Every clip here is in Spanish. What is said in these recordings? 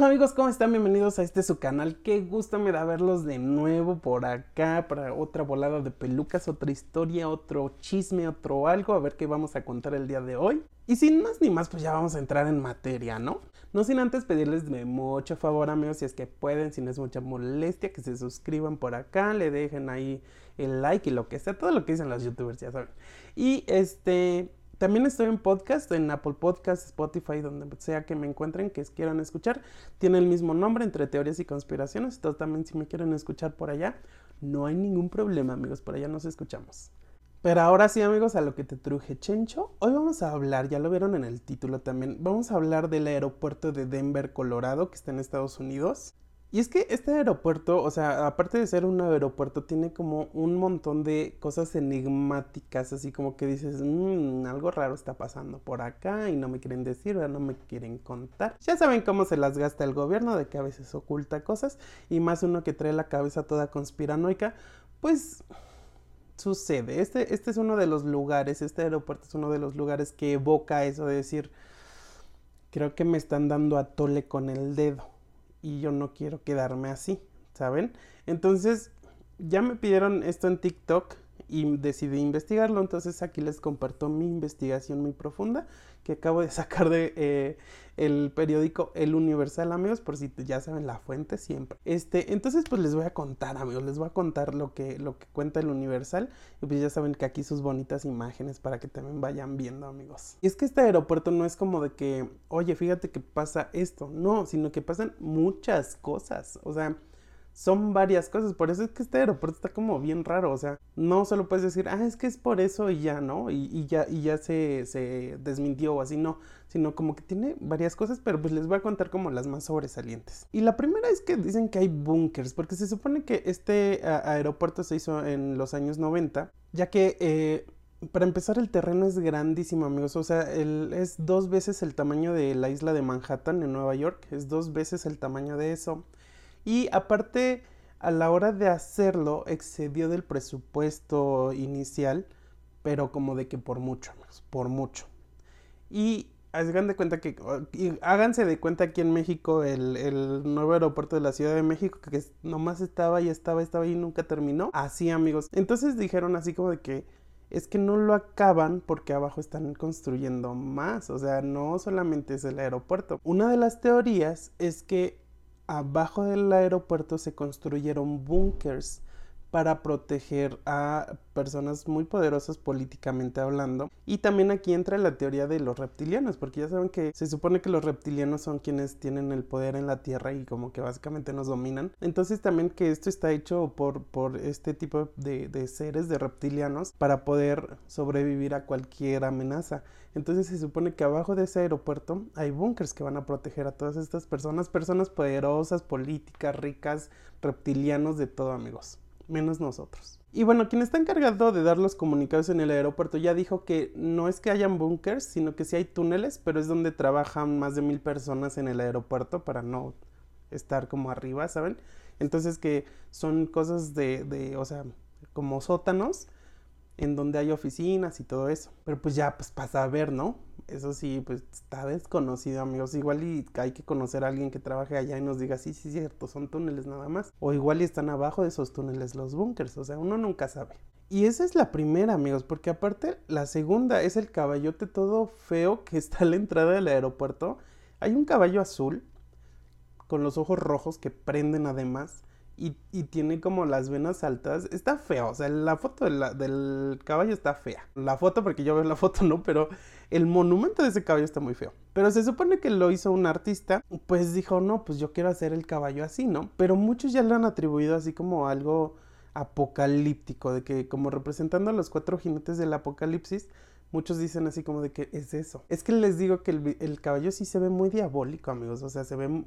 Hola amigos, ¿cómo están? Bienvenidos a este su canal. Qué gusto me da verlos de nuevo por acá para otra volada de pelucas, otra historia, otro chisme, otro algo. A ver qué vamos a contar el día de hoy. Y sin más ni más, pues ya vamos a entrar en materia, ¿no? No sin antes pedirles de mucho favor, amigos, si es que pueden, si no es mucha molestia, que se suscriban por acá, le dejen ahí el like y lo que sea, todo lo que dicen los youtubers, ya saben. Y este, también estoy en podcast, en Apple Podcast, Spotify, donde sea que me encuentren, que quieran escuchar. Tiene el mismo nombre, entre teorías y conspiraciones. Entonces también si me quieren escuchar por allá, no hay ningún problema, amigos. Por allá nos escuchamos. Pero ahora sí, amigos, a lo que te truje, Chencho. Hoy vamos a hablar, ya lo vieron en el título también, vamos a hablar del aeropuerto de Denver, Colorado, que está en Estados Unidos. Y es que este aeropuerto, o sea, aparte de ser un aeropuerto, tiene como un montón de cosas enigmáticas, así como que dices, mmm, algo raro está pasando por acá y no me quieren decir, no me quieren contar. Ya saben cómo se las gasta el gobierno, de que a veces oculta cosas, y más uno que trae la cabeza toda conspiranoica, pues sucede. Este, este es uno de los lugares, este aeropuerto es uno de los lugares que evoca eso de decir, creo que me están dando a tole con el dedo y yo no quiero quedarme así, ¿saben? Entonces, ya me pidieron esto en TikTok y decidí investigarlo, entonces aquí les comparto mi investigación muy profunda que acabo de sacar de eh, el periódico El Universal, amigos, por si ya saben la fuente siempre. Este, entonces pues les voy a contar, amigos, les voy a contar lo que, lo que cuenta el Universal y pues ya saben que aquí sus bonitas imágenes para que también vayan viendo, amigos. Y es que este aeropuerto no es como de que, oye, fíjate que pasa esto, no, sino que pasan muchas cosas, o sea, son varias cosas. Por eso es que este aeropuerto está como bien raro. O sea, no solo puedes decir, ah, es que es por eso y ya, ¿no? Y, ya, y ya se, se, desmintió o así, no. Sino como que tiene varias cosas, pero pues les voy a contar como las más sobresalientes. Y la primera es que dicen que hay búnkers, porque se supone que este aeropuerto se hizo en los años 90, ya que... Eh, para empezar, el terreno es grandísimo, amigos. O sea, es dos veces el tamaño de la isla de Manhattan en Nueva York. Es dos veces el tamaño de eso. Y aparte, a la hora de hacerlo, excedió del presupuesto inicial, pero como de que por mucho, por mucho. Y hagan de cuenta que, háganse de cuenta aquí en México el, el, nuevo aeropuerto de la Ciudad de México, que nomás estaba y estaba, estaba y nunca terminó. Así, amigos. Entonces dijeron así como de que es que no lo acaban porque abajo están construyendo más. O sea, no solamente es el aeropuerto. Una de las teorías es que abajo del aeropuerto se construyeron búnkers para proteger a personas muy poderosas políticamente hablando. Y también aquí entra la teoría de los reptilianos, porque ya saben que se supone que los reptilianos son quienes tienen el poder en la Tierra y como que básicamente nos dominan. Entonces también que esto está hecho por, por este tipo de, de seres, de reptilianos, para poder sobrevivir a cualquier amenaza. Entonces se supone que abajo de ese aeropuerto hay búnkers que van a proteger a todas estas personas, personas poderosas, políticas, ricas, reptilianos, de todo amigos menos nosotros. Y bueno, quien está encargado de dar los comunicados en el aeropuerto ya dijo que no es que hayan bunkers, sino que sí hay túneles, pero es donde trabajan más de mil personas en el aeropuerto para no estar como arriba, ¿saben? Entonces que son cosas de, de o sea, como sótanos en donde hay oficinas y todo eso. Pero pues ya, pues pasa a ver, ¿no? Eso sí, pues está desconocido, amigos. Igual y hay que conocer a alguien que trabaje allá y nos diga, sí, sí, cierto, son túneles nada más. O igual y están abajo de esos túneles los búnkers, o sea, uno nunca sabe. Y esa es la primera, amigos, porque aparte la segunda es el caballote todo feo que está a la entrada del aeropuerto. Hay un caballo azul con los ojos rojos que prenden además y, tiene como las venas altas. Está feo, o sea, la foto del caballo está fea. La foto, porque yo veo la foto, no, pero el monumento de ese caballo está muy feo. Pero se supone que lo hizo un artista, pues dijo, no, pues yo quiero hacer el caballo así, ¿no? Pero muchos ya lo han atribuido así como algo apocalíptico, de que como representando a los cuatro jinetes del apocalipsis, muchos dicen así como de que es eso. Es que les digo que el, caballo sí se ve muy diabólico, amigos, o sea, se ve...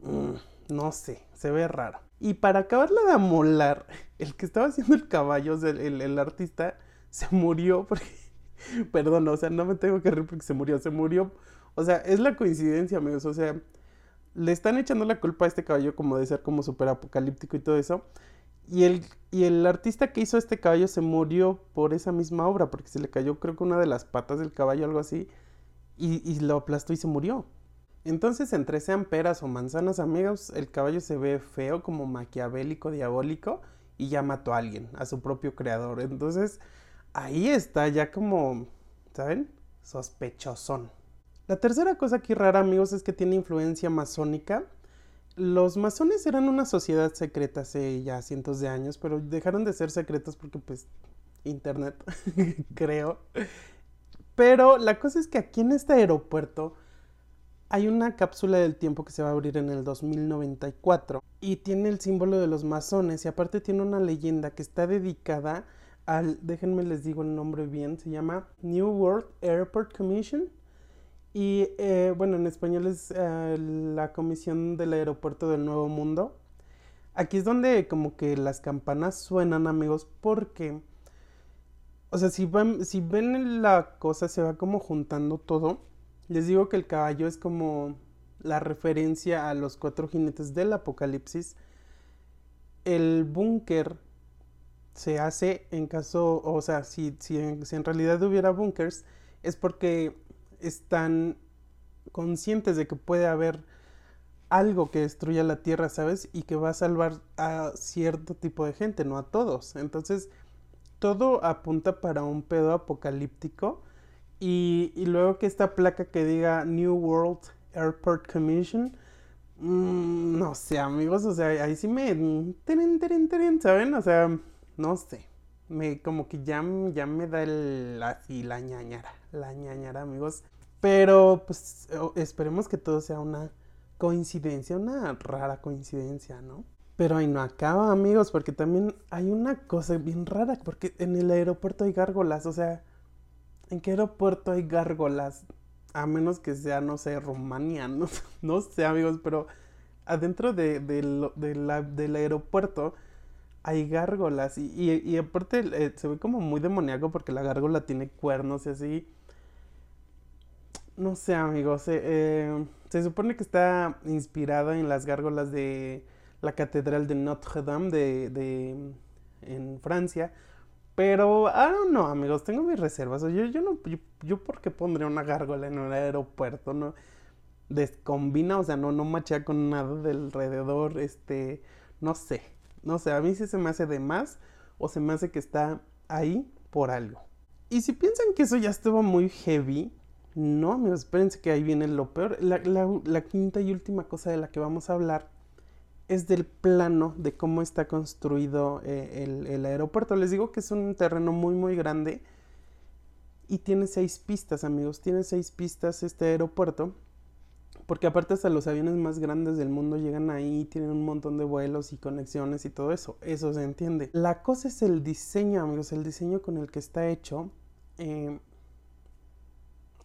Mm, no sé, se ve raro. Y para acabarla de amolar, el que estaba haciendo el caballo, el, artista, se murió. Perdón, o sea, no me tengo que reír porque se murió, se murió. O sea, es la coincidencia, amigos. O sea, le están echando la culpa a este caballo como de ser como súper apocalíptico y todo eso. Y el, y el artista que hizo este caballo se murió por esa misma obra, porque se le cayó creo que una de las patas del caballo, algo así, y, y lo aplastó y se murió. Entonces, entre sean peras o manzanas, amigos, el caballo se ve feo, como maquiavélico, diabólico, y ya mató a alguien, a su propio creador. Entonces, ahí está ya como, ¿saben? Sospechosón. La tercera cosa aquí rara, amigos, es que tiene influencia masónica. Los masones eran una sociedad secreta hace ya cientos de años, pero dejaron de ser secretos porque, pues, internet, creo. Pero la cosa es que aquí en este aeropuerto hay una cápsula del tiempo que se va a abrir en el 2094 y tiene el símbolo de los masones y aparte tiene una leyenda que está dedicada al, déjenme les digo el nombre bien, se llama New World Airport Commission y eh, bueno, en español es eh, la Comisión del Aeropuerto del Nuevo Mundo. Aquí es donde como que las campanas suenan amigos porque o sea, si, si ven la cosa, se va como juntando todo. Les digo que el caballo es como la referencia a los cuatro jinetes del apocalipsis. El búnker se hace en caso, o sea, si, si, si en realidad hubiera búnkers, es porque están conscientes de que puede haber algo que destruya la tierra, ¿sabes? Y que va a salvar a cierto tipo de gente, no a todos. Entonces, todo apunta para un pedo apocalíptico. Y, luego que esta placa que diga New World Airport Commission, mm, no sé, amigos, o sea, ahí sí me. ¿Saben? O sea, no sé. Me, como que ya, ya me da el, así la ñañara, la ñañara, amigos. Pero pues esperemos que todo sea una coincidencia, una rara coincidencia, ¿no? Pero ahí no acaba, amigos, porque también hay una cosa bien rara, porque en el aeropuerto hay gárgolas, o sea, ¿en qué aeropuerto hay gárgolas? A menos que sea, no sé, Rumania, no, sé, amigos, pero adentro de, del aeropuerto hay gárgolas y, aparte eh, se ve como muy demoníaco porque la gárgola tiene cuernos y así. No sé, amigos, eh, eh, se supone que está inspirada en las gárgolas de la Catedral de Notre Dame de, en Francia. Pero, I don't know, amigos, tengo mis reservas. Yo, yo no, yo, por qué pondría una gárgola en un aeropuerto, ¿no? Descombina, o sea, no, no machea con nada del alrededor, este, no sé, no sé, a mí sí se me hace de más o se me hace que está ahí por algo. Y si piensan que eso ya estuvo muy heavy, no, amigos, espérense que ahí viene lo peor. La, la quinta y última cosa de la que vamos a hablar es del plano de cómo está construido eh, el, aeropuerto. Les digo que es un terreno muy muy grande y tiene seis pistas, amigos. Tiene seis pistas este aeropuerto. Porque aparte hasta los aviones más grandes del mundo llegan ahí, tienen un montón de vuelos y conexiones y todo eso. Eso se entiende. La cosa es el diseño, amigos. El diseño con el que está hecho. Eh,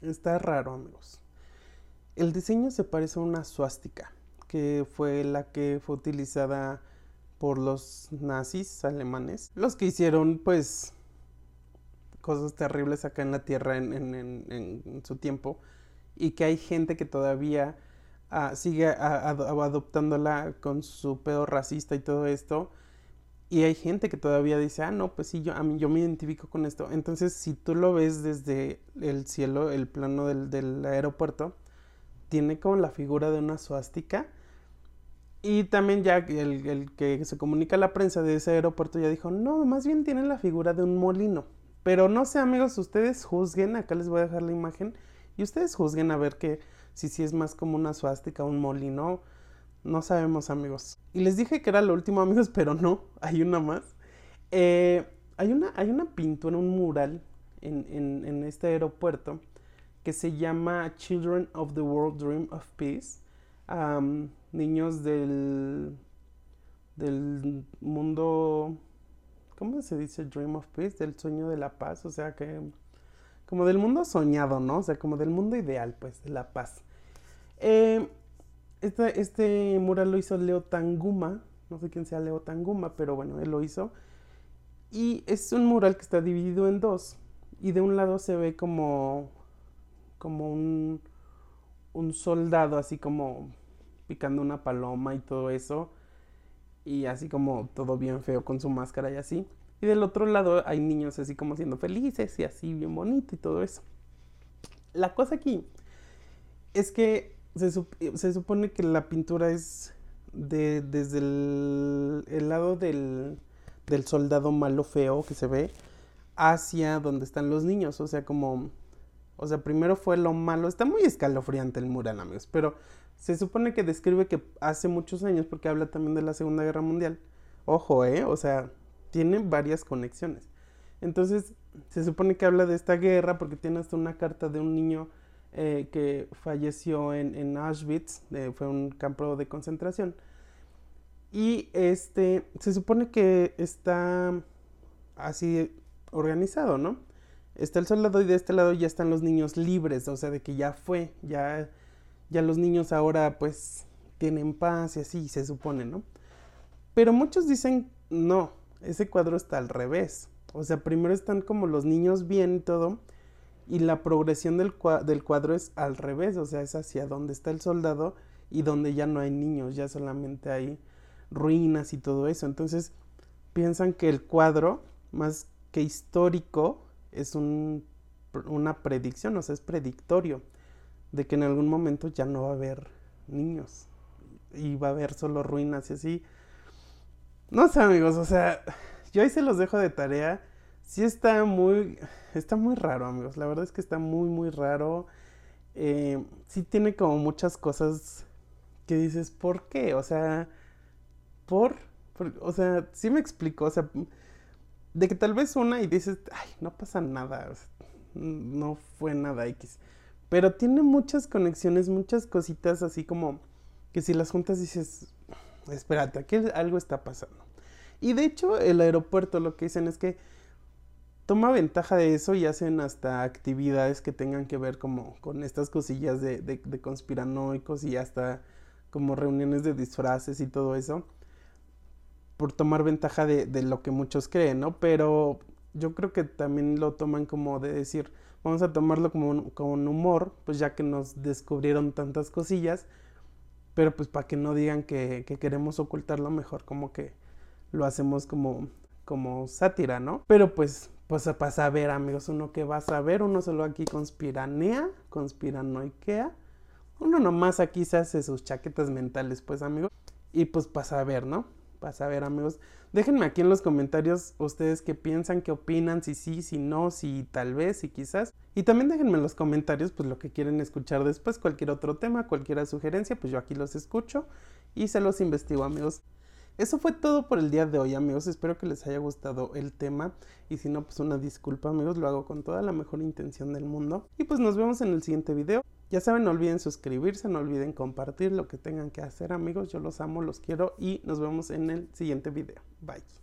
está raro, amigos. El diseño se parece a una suástica que fue la que fue utilizada por los nazis alemanes, los que hicieron pues cosas terribles acá en la tierra en, su tiempo. Y que hay gente que todavía ah, sigue adoptándola con su pedo racista y todo esto. Y hay gente que todavía dice, ah, no, pues sí, yo, a mí, yo me identifico con esto. Entonces, si tú lo ves desde el cielo, el plano del, del aeropuerto, tiene como la figura de una suástica y también ya el, el, que se comunica a la prensa de ese aeropuerto ya dijo, no, más bien tiene la figura de un molino. Pero no sé amigos, ustedes juzguen, acá les voy a dejar la imagen, y ustedes juzguen a ver que si, si es más como una suástica, un molino, no sabemos amigos. Y les dije que era lo último amigos, pero no, hay una más. Eh, hay, una, hay una pintura, un mural en, en este aeropuerto que se llama Children of the World Dream of Peace niños del, del mundo, ¿cómo se dice? Dream of Peace, del sueño de la paz, o sea que, como del mundo soñado, ¿no? O sea, como del mundo ideal, pues, de la paz. Este, este mural lo hizo Leo Tanguma, no sé quién sea Leo Tanguma, pero bueno, él lo hizo. Y es un mural que está dividido en dos. Y de un lado se ve como, como un, un soldado, así como picando una paloma y todo eso. Y así como todo bien feo con su máscara y así. Y del otro lado hay niños así como siendo felices y así bien bonito y todo eso. La cosa aquí es que se, supone que la pintura es de, desde el, lado del, del soldado malo feo que se ve hacia donde están los niños. O sea, como. O sea, primero fue lo malo. Está muy escalofriante el mural, amigos. Pero se supone que describe que hace muchos años, porque habla también de la Segunda Guerra Mundial. Ojo, ¿eh? O sea, tiene varias conexiones. Entonces, se supone que habla de esta guerra porque tiene hasta una carta de un niño eh, que falleció en, Auschwitz, fue un campo de concentración. Y este, se supone que está así organizado, ¿no? Está el soldado y de este lado ya están los niños libres, o sea, de que ya fue, ya, ya los niños ahora pues tienen paz y así, se supone, ¿no? Pero muchos dicen, no, ese cuadro está al revés. O sea, primero están como los niños bien y todo, y la progresión del, del cuadro es al revés, o sea, es hacia donde está el soldado y donde ya no hay niños, ya solamente hay ruinas y todo eso. Entonces, piensan que el cuadro, más que histórico, es un, una predicción, o sea, es predictorio de que en algún momento ya no va a haber niños y va a haber solo ruinas y así. No sé, amigos, o sea, yo ahí se los dejo de tarea. Sí está muy, está muy raro, amigos. La verdad es que está muy, muy raro. Eh, sí tiene como muchas cosas que dices, ¿por qué? O sea, ¿por? o sea, sí me explico. O sea, de que tal vez una y dices, ay, no pasa nada. no fue nada X. Pero tiene muchas conexiones, muchas cositas así como que si las juntas dices, espérate, aquí algo está pasando. Y de hecho, el aeropuerto lo que dicen es que toma ventaja de eso y hacen hasta actividades que tengan que ver como con estas cosillas de, de, conspiranoicos y hasta como reuniones de disfraces y todo eso por tomar ventaja de, de, lo que muchos creen, ¿no? Pero yo creo que también lo toman como de decir, vamos a tomarlo como con humor, pues ya que nos descubrieron tantas cosillas, pero pues para que no digan que, que queremos ocultarlo mejor, como que lo hacemos como, como sátira, ¿no? Pero pues, pues para saber, amigos, uno que va a saber, uno solo aquí conspiranea, conspiranoiquea, uno nomás aquí se hace sus chaquetas mentales, pues, amigos, y pues para saber, ¿no? Para saber, amigos. Déjenme aquí en los comentarios ustedes qué piensan, qué opinan, si sí, si no, si tal vez, si quizás. Y también déjenme en los comentarios pues lo que quieren escuchar después, cualquier otro tema, cualquier sugerencia, pues yo aquí los escucho y se los investigo, amigos. Eso fue todo por el día de hoy, amigos. Espero que les haya gustado el tema. Y si no, pues una disculpa, amigos. Lo hago con toda la mejor intención del mundo. Y pues nos vemos en el siguiente video. Ya saben, no olviden suscribirse, no olviden compartir lo que tengan que hacer, amigos. Yo los amo, los quiero y nos vemos en el siguiente video. Bye.